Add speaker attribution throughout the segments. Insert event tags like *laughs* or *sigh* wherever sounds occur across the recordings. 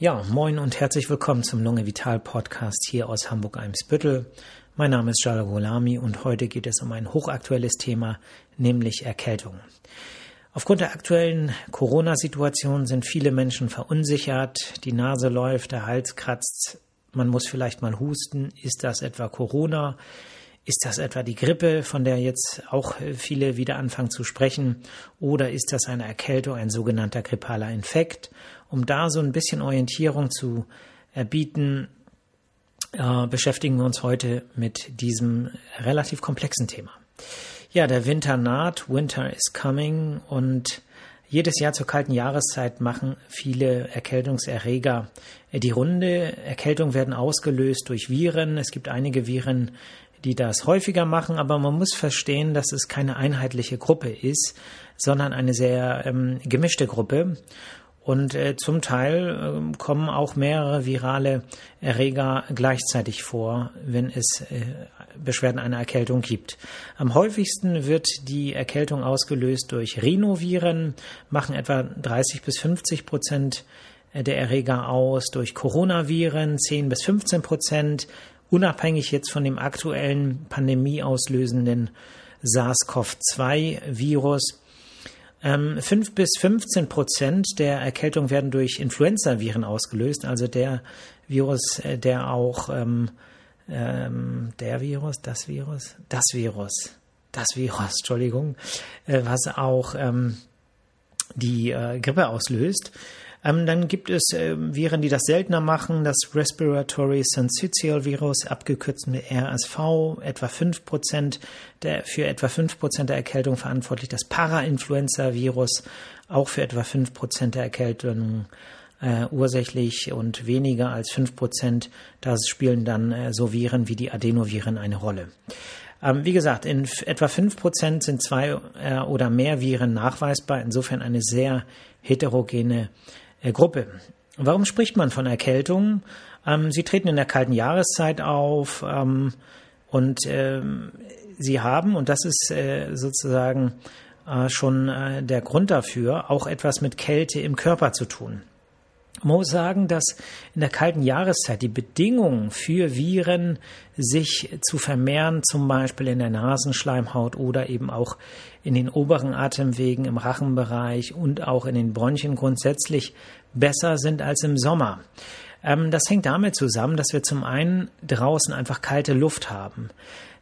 Speaker 1: Ja, moin und herzlich willkommen zum Lunge Vital Podcast hier aus Hamburg-Eimsbüttel. Mein Name ist Jalal Gholami und heute geht es um ein hochaktuelles Thema, nämlich Erkältung. Aufgrund der aktuellen Corona-Situation sind viele Menschen verunsichert, die Nase läuft, der Hals kratzt, man muss vielleicht mal husten. Ist das etwa Corona? Ist das etwa die Grippe, von der jetzt auch viele wieder anfangen zu sprechen? Oder ist das eine Erkältung, ein sogenannter grippaler Infekt? Um da so ein bisschen Orientierung zu erbieten, äh, beschäftigen wir uns heute mit diesem relativ komplexen Thema. Ja, der Winter naht, Winter is coming und jedes Jahr zur kalten Jahreszeit machen viele Erkältungserreger die Runde. Erkältungen werden ausgelöst durch Viren. Es gibt einige Viren, die das häufiger machen, aber man muss verstehen, dass es keine einheitliche Gruppe ist, sondern eine sehr ähm, gemischte Gruppe. Und äh, zum Teil äh, kommen auch mehrere virale Erreger gleichzeitig vor, wenn es äh, Beschwerden einer Erkältung gibt. Am häufigsten wird die Erkältung ausgelöst durch Rhinoviren, machen etwa 30 bis 50 Prozent der Erreger aus, durch Coronaviren 10 bis 15 Prozent, unabhängig jetzt von dem aktuellen pandemieauslösenden SARS-CoV-2-Virus. Ähm, 5 bis 15 Prozent der Erkältung werden durch Influenza-Viren ausgelöst, also der Virus, äh, der auch ähm, ähm, der Virus, das Virus, das Virus, das Virus, *laughs* Entschuldigung, äh, was auch ähm, die äh, Grippe auslöst. Ähm, dann gibt es äh, Viren, die das seltener machen. Das Respiratory Syncytial Virus, abgekürzt mit RSV, etwa 5% der, für etwa 5% der Erkältung verantwortlich. Das Parainfluenza-Virus, auch für etwa 5% der Erkältung äh, ursächlich und weniger als 5%. Da spielen dann äh, so Viren wie die Adenoviren eine Rolle. Ähm, wie gesagt, in etwa 5% sind zwei äh, oder mehr Viren nachweisbar, insofern eine sehr heterogene Gruppe. Warum spricht man von Erkältung? Ähm, sie treten in der kalten Jahreszeit auf ähm, und ähm, sie haben, und das ist äh, sozusagen äh, schon äh, der Grund dafür, auch etwas mit Kälte im Körper zu tun. Man muss sagen, dass in der kalten Jahreszeit die Bedingungen für Viren sich zu vermehren, zum Beispiel in der Nasenschleimhaut oder eben auch in den oberen Atemwegen, im Rachenbereich und auch in den Bronchien grundsätzlich besser sind als im Sommer. Ähm, das hängt damit zusammen, dass wir zum einen draußen einfach kalte Luft haben.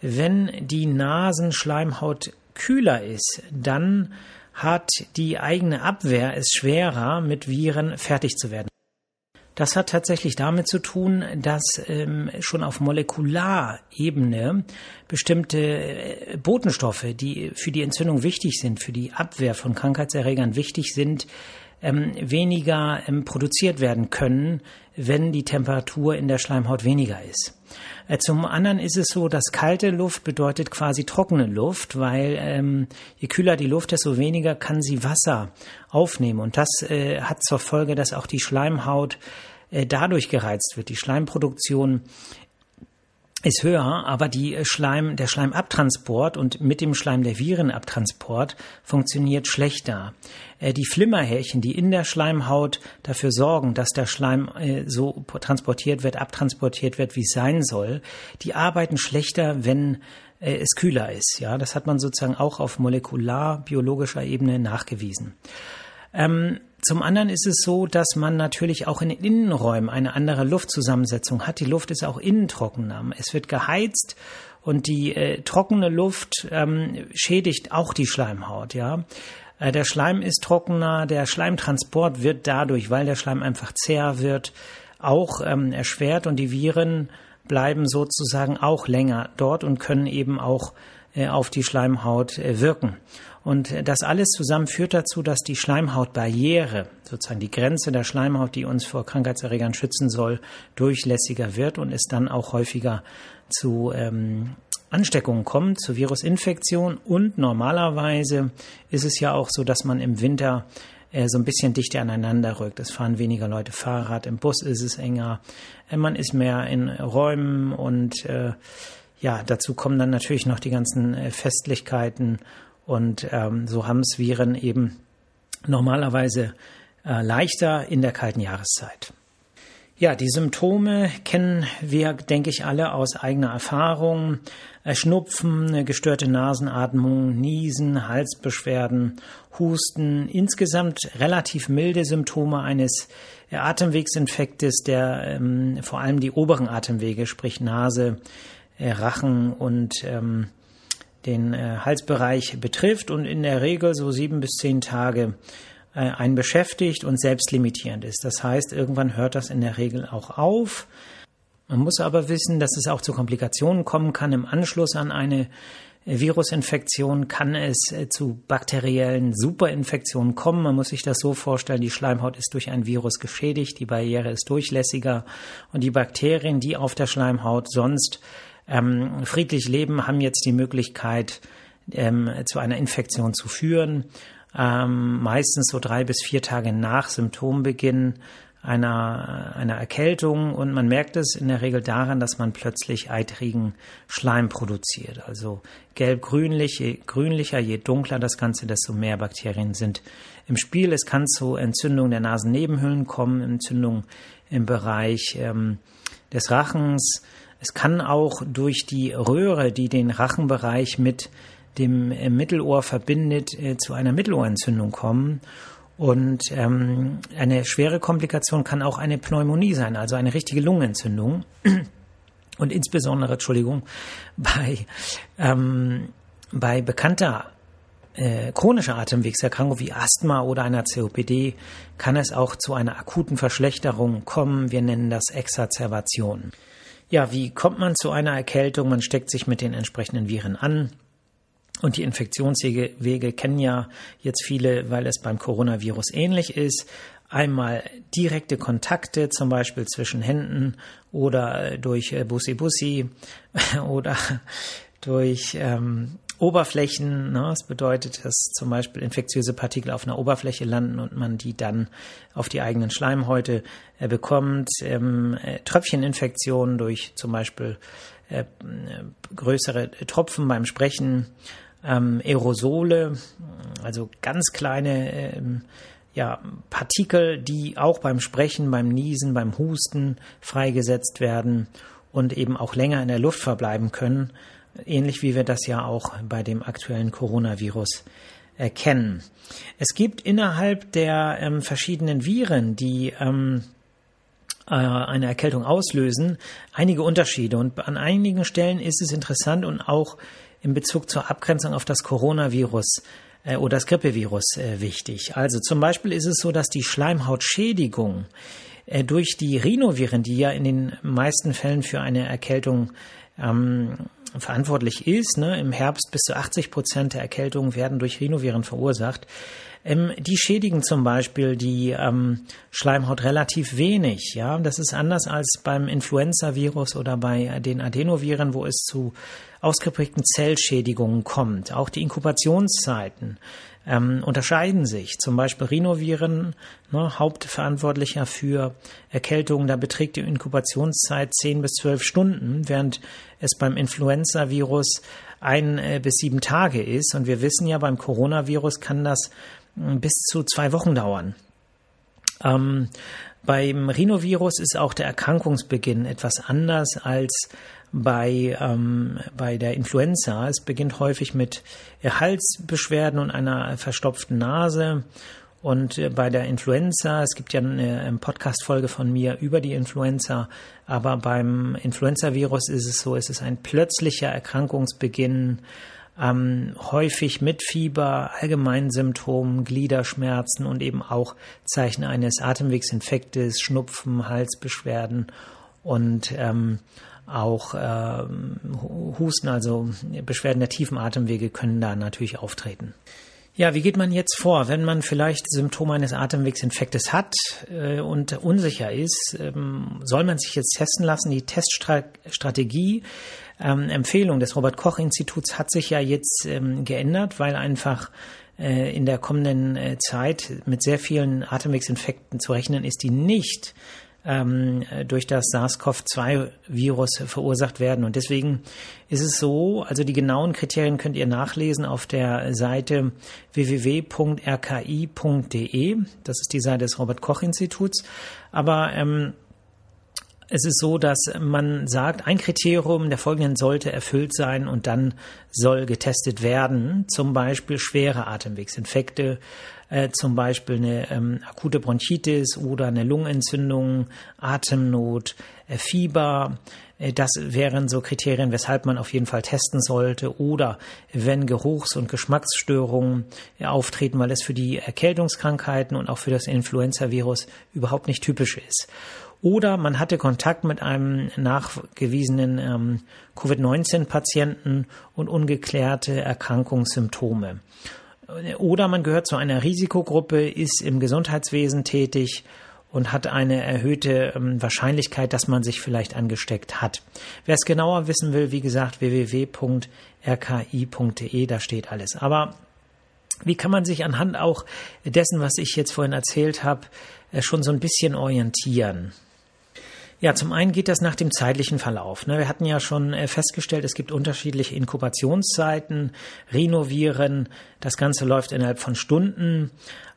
Speaker 1: Wenn die Nasenschleimhaut kühler ist, dann hat die eigene Abwehr es schwerer, mit Viren fertig zu werden. Das hat tatsächlich damit zu tun, dass ähm, schon auf Molekularebene bestimmte äh, Botenstoffe, die für die Entzündung wichtig sind, für die Abwehr von Krankheitserregern wichtig sind, ähm, weniger ähm, produziert werden können, wenn die Temperatur in der Schleimhaut weniger ist. Äh, zum anderen ist es so, dass kalte Luft bedeutet quasi trockene Luft, weil ähm, je kühler die Luft, desto weniger kann sie Wasser aufnehmen. Und das äh, hat zur Folge, dass auch die Schleimhaut äh, dadurch gereizt wird. Die Schleimproduktion ist höher, aber die äh, Schleim, der Schleimabtransport und mit dem Schleim der Virenabtransport funktioniert schlechter. Äh, die Flimmerhärchen, die in der Schleimhaut dafür sorgen, dass der Schleim äh, so transportiert wird, abtransportiert wird, wie es sein soll, die arbeiten schlechter, wenn es kühler ist. Ja, das hat man sozusagen auch auf molekularbiologischer Ebene nachgewiesen. Ähm, zum anderen ist es so, dass man natürlich auch in den Innenräumen eine andere Luftzusammensetzung hat. Die Luft ist auch innen trockener. Es wird geheizt und die äh, trockene Luft ähm, schädigt auch die Schleimhaut, ja. Äh, der Schleim ist trockener, der Schleimtransport wird dadurch, weil der Schleim einfach zäher wird, auch ähm, erschwert und die Viren bleiben sozusagen auch länger dort und können eben auch auf die Schleimhaut äh, wirken. Und das alles zusammen führt dazu, dass die Schleimhautbarriere, sozusagen die Grenze der Schleimhaut, die uns vor Krankheitserregern schützen soll, durchlässiger wird und es dann auch häufiger zu ähm, Ansteckungen kommt, zu Virusinfektion. Und normalerweise ist es ja auch so, dass man im Winter äh, so ein bisschen dichter aneinander rückt. Es fahren weniger Leute Fahrrad, im Bus ist es enger, äh, man ist mehr in Räumen und äh, ja, dazu kommen dann natürlich noch die ganzen äh, Festlichkeiten und ähm, so haben es Viren eben normalerweise äh, leichter in der kalten Jahreszeit. Ja, die Symptome kennen wir, denke ich, alle aus eigener Erfahrung. Äh, Schnupfen, gestörte Nasenatmung, Niesen, Halsbeschwerden, Husten, insgesamt relativ milde Symptome eines Atemwegsinfektes, der ähm, vor allem die oberen Atemwege, sprich Nase, äh, Rachen und ähm, den äh, Halsbereich betrifft und in der Regel so sieben bis zehn Tage äh, einen beschäftigt und selbstlimitierend ist. Das heißt, irgendwann hört das in der Regel auch auf. Man muss aber wissen, dass es auch zu Komplikationen kommen kann. Im Anschluss an eine Virusinfektion kann es äh, zu bakteriellen Superinfektionen kommen. Man muss sich das so vorstellen, die Schleimhaut ist durch ein Virus geschädigt, die Barriere ist durchlässiger und die Bakterien, die auf der Schleimhaut sonst ähm, friedlich leben, haben jetzt die Möglichkeit, ähm, zu einer Infektion zu führen. Ähm, meistens so drei bis vier Tage nach Symptombeginn einer, einer Erkältung und man merkt es in der Regel daran, dass man plötzlich eitrigen Schleim produziert. Also gelb-grünlich, je grünlicher, je dunkler das Ganze, desto mehr Bakterien sind im Spiel. Es kann zu Entzündungen der Nasennebenhöhlen kommen, Entzündungen im Bereich ähm, des Rachens. Es kann auch durch die Röhre, die den Rachenbereich mit dem äh, Mittelohr verbindet, äh, zu einer Mittelohrentzündung kommen. Und ähm, eine schwere Komplikation kann auch eine Pneumonie sein, also eine richtige Lungenentzündung. *clears throat* Und insbesondere, Entschuldigung, *laughs* bei, ähm, bei bekannter äh, chronischer Atemwegserkrankung wie Asthma oder einer COPD kann es auch zu einer akuten Verschlechterung kommen. Wir nennen das Exazerbation. Ja, wie kommt man zu einer Erkältung? Man steckt sich mit den entsprechenden Viren an. Und die Infektionswege kennen ja jetzt viele, weil es beim Coronavirus ähnlich ist. Einmal direkte Kontakte, zum Beispiel zwischen Händen oder durch Bussi Bussi *laughs* oder durch ähm, Oberflächen. Ne? Das bedeutet, dass zum Beispiel infektiöse Partikel auf einer Oberfläche landen und man die dann auf die eigenen Schleimhäute äh, bekommt. Ähm, äh, Tröpfcheninfektionen durch zum Beispiel äh, größere Tropfen beim Sprechen ähm, Aerosole, also ganz kleine ähm, ja, Partikel, die auch beim Sprechen, beim Niesen, beim Husten freigesetzt werden und eben auch länger in der Luft verbleiben können, ähnlich wie wir das ja auch bei dem aktuellen Coronavirus erkennen. Es gibt innerhalb der ähm, verschiedenen Viren, die ähm, äh, eine Erkältung auslösen, einige Unterschiede. Und an einigen Stellen ist es interessant und auch in Bezug zur Abgrenzung auf das Coronavirus äh, oder das Grippevirus äh, wichtig. Also zum Beispiel ist es so, dass die Schleimhautschädigung durch die Rhinoviren, die ja in den meisten Fällen für eine Erkältung ähm, verantwortlich ist, ne, im Herbst bis zu 80 Prozent der Erkältungen werden durch Rhinoviren verursacht, ähm, die schädigen zum Beispiel die ähm, Schleimhaut relativ wenig. Ja, das ist anders als beim Influenza-Virus oder bei den Adenoviren, wo es zu ausgeprägten Zellschädigungen kommt. Auch die Inkubationszeiten ähm, unterscheiden sich. Zum Beispiel Rhinoviren, ne, Hauptverantwortlicher für Erkältungen, da beträgt die Inkubationszeit 10 bis 12 Stunden, während es beim Influenza-Virus ein äh, bis sieben Tage ist. Und wir wissen ja, beim Coronavirus kann das bis zu zwei Wochen dauern. Ähm, beim Rhinovirus ist auch der Erkrankungsbeginn etwas anders als bei, ähm, bei der Influenza. Es beginnt häufig mit Halsbeschwerden und einer verstopften Nase. Und äh, bei der Influenza, es gibt ja eine Podcast-Folge von mir über die Influenza, aber beim Influenza-Virus ist es so, es ist ein plötzlicher Erkrankungsbeginn ähm, häufig mit Fieber, allgemeinen Symptomen, Gliederschmerzen und eben auch Zeichen eines Atemwegsinfektes, Schnupfen, Halsbeschwerden und ähm, auch ähm, Husten, also Beschwerden der tiefen Atemwege können da natürlich auftreten. Ja, wie geht man jetzt vor, wenn man vielleicht Symptome eines Atemwegsinfektes hat äh, und unsicher ist? Ähm, soll man sich jetzt testen lassen? Die Teststrategie, ähm, Empfehlung des Robert Koch Instituts hat sich ja jetzt ähm, geändert, weil einfach äh, in der kommenden äh, Zeit mit sehr vielen Atemwegsinfekten zu rechnen ist, die nicht ähm, durch das SARS-CoV-2-Virus verursacht werden. Und deswegen ist es so, also die genauen Kriterien könnt ihr nachlesen auf der Seite www.rki.de. Das ist die Seite des Robert-Koch-Instituts. Aber ähm, es ist so, dass man sagt, ein Kriterium der folgenden sollte erfüllt sein und dann soll getestet werden. Zum Beispiel schwere Atemwegsinfekte, äh, zum Beispiel eine ähm, akute Bronchitis oder eine Lungenentzündung, Atemnot, äh, Fieber. Äh, das wären so Kriterien, weshalb man auf jeden Fall testen sollte. Oder wenn Geruchs- und Geschmacksstörungen äh, auftreten, weil es für die Erkältungskrankheiten und auch für das Influenza-Virus überhaupt nicht typisch ist. Oder man hatte Kontakt mit einem nachgewiesenen ähm, Covid-19-Patienten und ungeklärte Erkrankungssymptome. Oder man gehört zu einer Risikogruppe, ist im Gesundheitswesen tätig und hat eine erhöhte ähm, Wahrscheinlichkeit, dass man sich vielleicht angesteckt hat. Wer es genauer wissen will, wie gesagt, www.rki.de, da steht alles. Aber wie kann man sich anhand auch dessen, was ich jetzt vorhin erzählt habe, äh, schon so ein bisschen orientieren? Ja, zum einen geht das nach dem zeitlichen Verlauf. Ne? Wir hatten ja schon äh, festgestellt, es gibt unterschiedliche Inkubationszeiten, Renovieren, das Ganze läuft innerhalb von Stunden,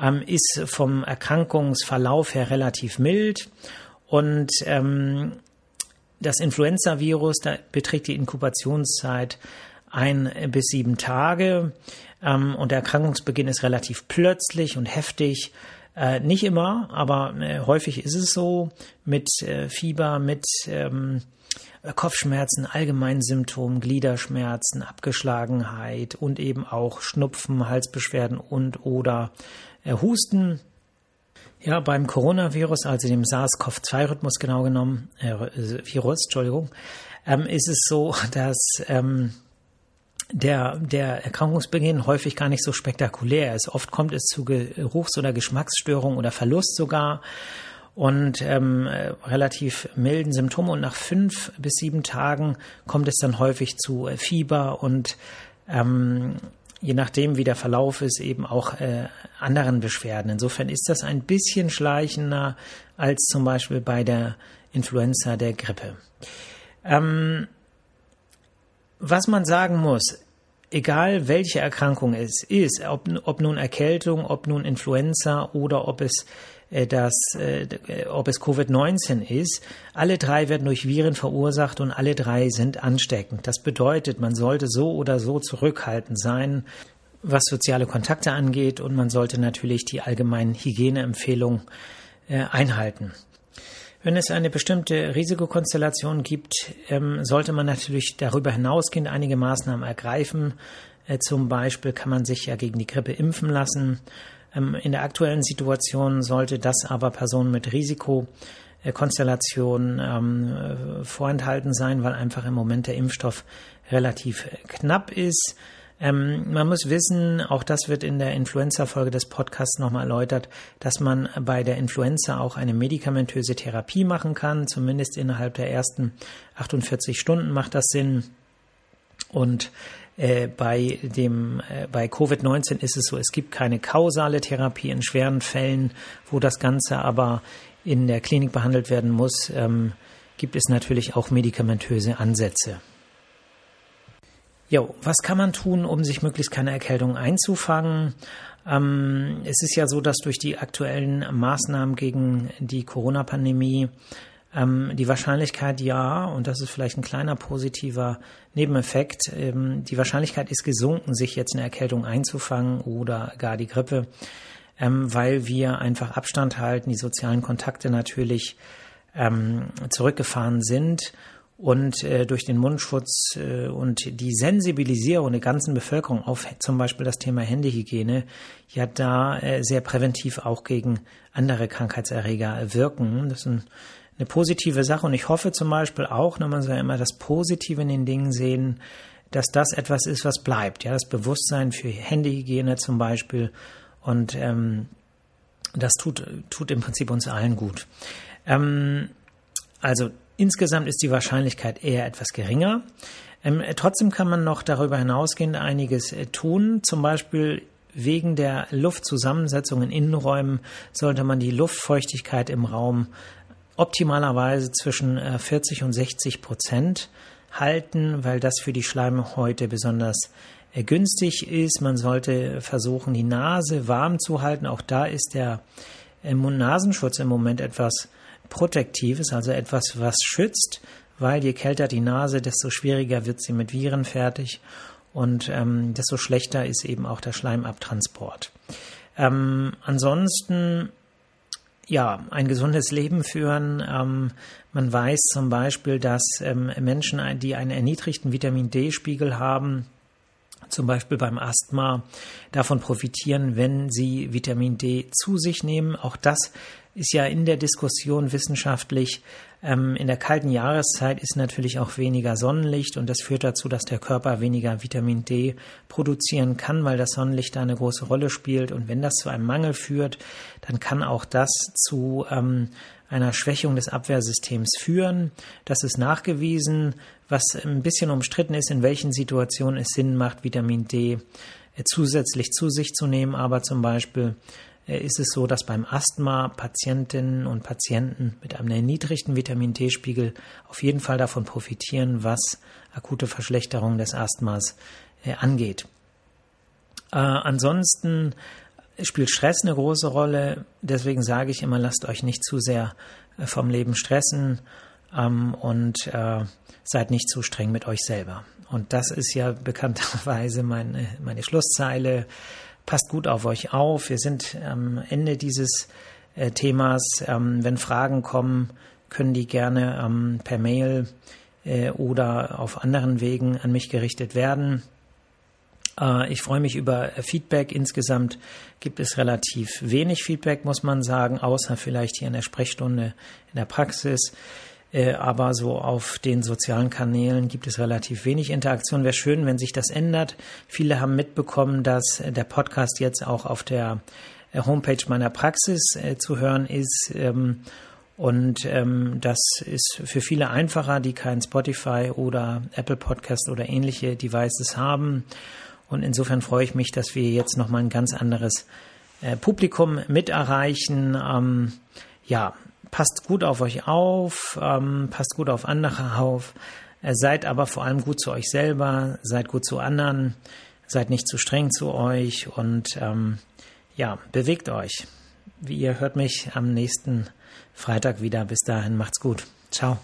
Speaker 1: ähm, ist vom Erkrankungsverlauf her relativ mild und ähm, das Influenza-Virus, da beträgt die Inkubationszeit ein bis sieben Tage ähm, und der Erkrankungsbeginn ist relativ plötzlich und heftig. Äh, nicht immer, aber äh, häufig ist es so mit äh, Fieber, mit ähm, Kopfschmerzen, allgemeinen Symptomen, Gliederschmerzen, Abgeschlagenheit und eben auch Schnupfen, Halsbeschwerden und oder äh, Husten. Ja, beim Coronavirus, also dem SARS-CoV-2-Rhythmus genau genommen, äh, Virus, Entschuldigung, ähm, ist es so, *laughs* dass ähm, der, der Erkrankungsbeginn häufig gar nicht so spektakulär ist. Oft kommt es zu Geruchs- oder Geschmacksstörungen oder Verlust sogar und ähm, relativ milden Symptomen. Und nach fünf bis sieben Tagen kommt es dann häufig zu äh, Fieber und ähm, je nachdem, wie der Verlauf ist, eben auch äh, anderen Beschwerden. Insofern ist das ein bisschen schleichender als zum Beispiel bei der Influenza der Grippe. Ähm, was man sagen muss, egal welche Erkrankung es ist, ob, ob nun Erkältung, ob nun Influenza oder ob es äh, äh, ob es Covid-19 ist, alle drei werden durch Viren verursacht und alle drei sind ansteckend. Das bedeutet, man sollte so oder so zurückhaltend sein, was soziale Kontakte angeht und man sollte natürlich die allgemeinen Hygieneempfehlungen äh, einhalten. Wenn es eine bestimmte Risikokonstellation gibt, ähm, sollte man natürlich darüber hinausgehend einige Maßnahmen ergreifen. Äh, zum Beispiel kann man sich ja gegen die Grippe impfen lassen. Ähm, in der aktuellen Situation sollte das aber Personen mit Risikokonstellationen ähm, äh, vorenthalten sein, weil einfach im Moment der Impfstoff relativ knapp ist. Ähm, man muss wissen, auch das wird in der Influenza-Folge des Podcasts nochmal erläutert, dass man bei der Influenza auch eine medikamentöse Therapie machen kann. Zumindest innerhalb der ersten 48 Stunden macht das Sinn. Und äh, bei dem äh, bei Covid-19 ist es so, es gibt keine kausale Therapie in schweren Fällen, wo das Ganze aber in der Klinik behandelt werden muss, ähm, gibt es natürlich auch medikamentöse Ansätze. Jo, was kann man tun, um sich möglichst keine Erkältung einzufangen? Ähm, es ist ja so, dass durch die aktuellen Maßnahmen gegen die Corona-Pandemie ähm, die Wahrscheinlichkeit ja, und das ist vielleicht ein kleiner positiver Nebeneffekt, ähm, die Wahrscheinlichkeit ist gesunken, sich jetzt eine Erkältung einzufangen oder gar die Grippe, ähm, weil wir einfach Abstand halten, die sozialen Kontakte natürlich ähm, zurückgefahren sind und äh, durch den Mundschutz äh, und die Sensibilisierung der ganzen Bevölkerung auf zum Beispiel das Thema Händehygiene ja da äh, sehr präventiv auch gegen andere Krankheitserreger wirken. Das ist ein, eine positive Sache und ich hoffe zum Beispiel auch, ne, man ja immer das Positive in den Dingen sehen, dass das etwas ist, was bleibt. Ja, das Bewusstsein für Händehygiene zum Beispiel und ähm, das tut, tut im Prinzip uns allen gut. Ähm, also Insgesamt ist die Wahrscheinlichkeit eher etwas geringer. Ähm, trotzdem kann man noch darüber hinausgehend einiges äh, tun. Zum Beispiel wegen der Luftzusammensetzung in Innenräumen sollte man die Luftfeuchtigkeit im Raum optimalerweise zwischen äh, 40 und 60 Prozent halten, weil das für die Schleimhäute besonders äh, günstig ist. Man sollte versuchen, die Nase warm zu halten. Auch da ist der äh, Mund-Nasenschutz im Moment etwas Protektives, also etwas, was schützt, weil je kälter die Nase, desto schwieriger wird sie mit Viren fertig und ähm, desto schlechter ist eben auch der Schleimabtransport. Ähm, ansonsten ja, ein gesundes Leben führen. Ähm, man weiß zum Beispiel, dass ähm, Menschen, die einen erniedrigten Vitamin D-Spiegel haben, zum Beispiel beim Asthma, davon profitieren, wenn sie Vitamin D zu sich nehmen. Auch das ist ja in der Diskussion wissenschaftlich. Ähm, in der kalten Jahreszeit ist natürlich auch weniger Sonnenlicht und das führt dazu, dass der Körper weniger Vitamin D produzieren kann, weil das Sonnenlicht da eine große Rolle spielt. Und wenn das zu einem Mangel führt, dann kann auch das zu ähm, einer Schwächung des Abwehrsystems führen. Das ist nachgewiesen. Was ein bisschen umstritten ist, in welchen Situationen es Sinn macht, Vitamin D äh, zusätzlich zu sich zu nehmen, aber zum Beispiel ist es so, dass beim Asthma Patientinnen und Patienten mit einem erniedrigten Vitamin D-Spiegel auf jeden Fall davon profitieren, was akute Verschlechterung des Asthmas äh, angeht. Äh, ansonsten spielt Stress eine große Rolle. Deswegen sage ich immer, lasst euch nicht zu sehr äh, vom Leben stressen ähm, und äh, seid nicht zu streng mit euch selber. Und das ist ja bekannterweise meine, meine Schlusszeile passt gut auf euch auf. Wir sind am Ende dieses äh, Themas. Ähm, wenn Fragen kommen, können die gerne ähm, per Mail äh, oder auf anderen Wegen an mich gerichtet werden. Äh, ich freue mich über Feedback. Insgesamt gibt es relativ wenig Feedback, muss man sagen, außer vielleicht hier in der Sprechstunde in der Praxis. Äh, aber so auf den sozialen Kanälen gibt es relativ wenig Interaktion. Wäre schön, wenn sich das ändert. Viele haben mitbekommen, dass der Podcast jetzt auch auf der äh, Homepage meiner Praxis äh, zu hören ist. Ähm, und ähm, das ist für viele einfacher, die kein Spotify oder Apple Podcast oder ähnliche Devices haben. Und insofern freue ich mich, dass wir jetzt nochmal ein ganz anderes Publikum mit erreichen. Ähm, ja, passt gut auf euch auf, ähm, passt gut auf andere auf, äh, seid aber vor allem gut zu euch selber, seid gut zu anderen, seid nicht zu streng zu euch und ähm, ja, bewegt euch. Wie ihr hört mich am nächsten Freitag wieder. Bis dahin macht's gut. Ciao.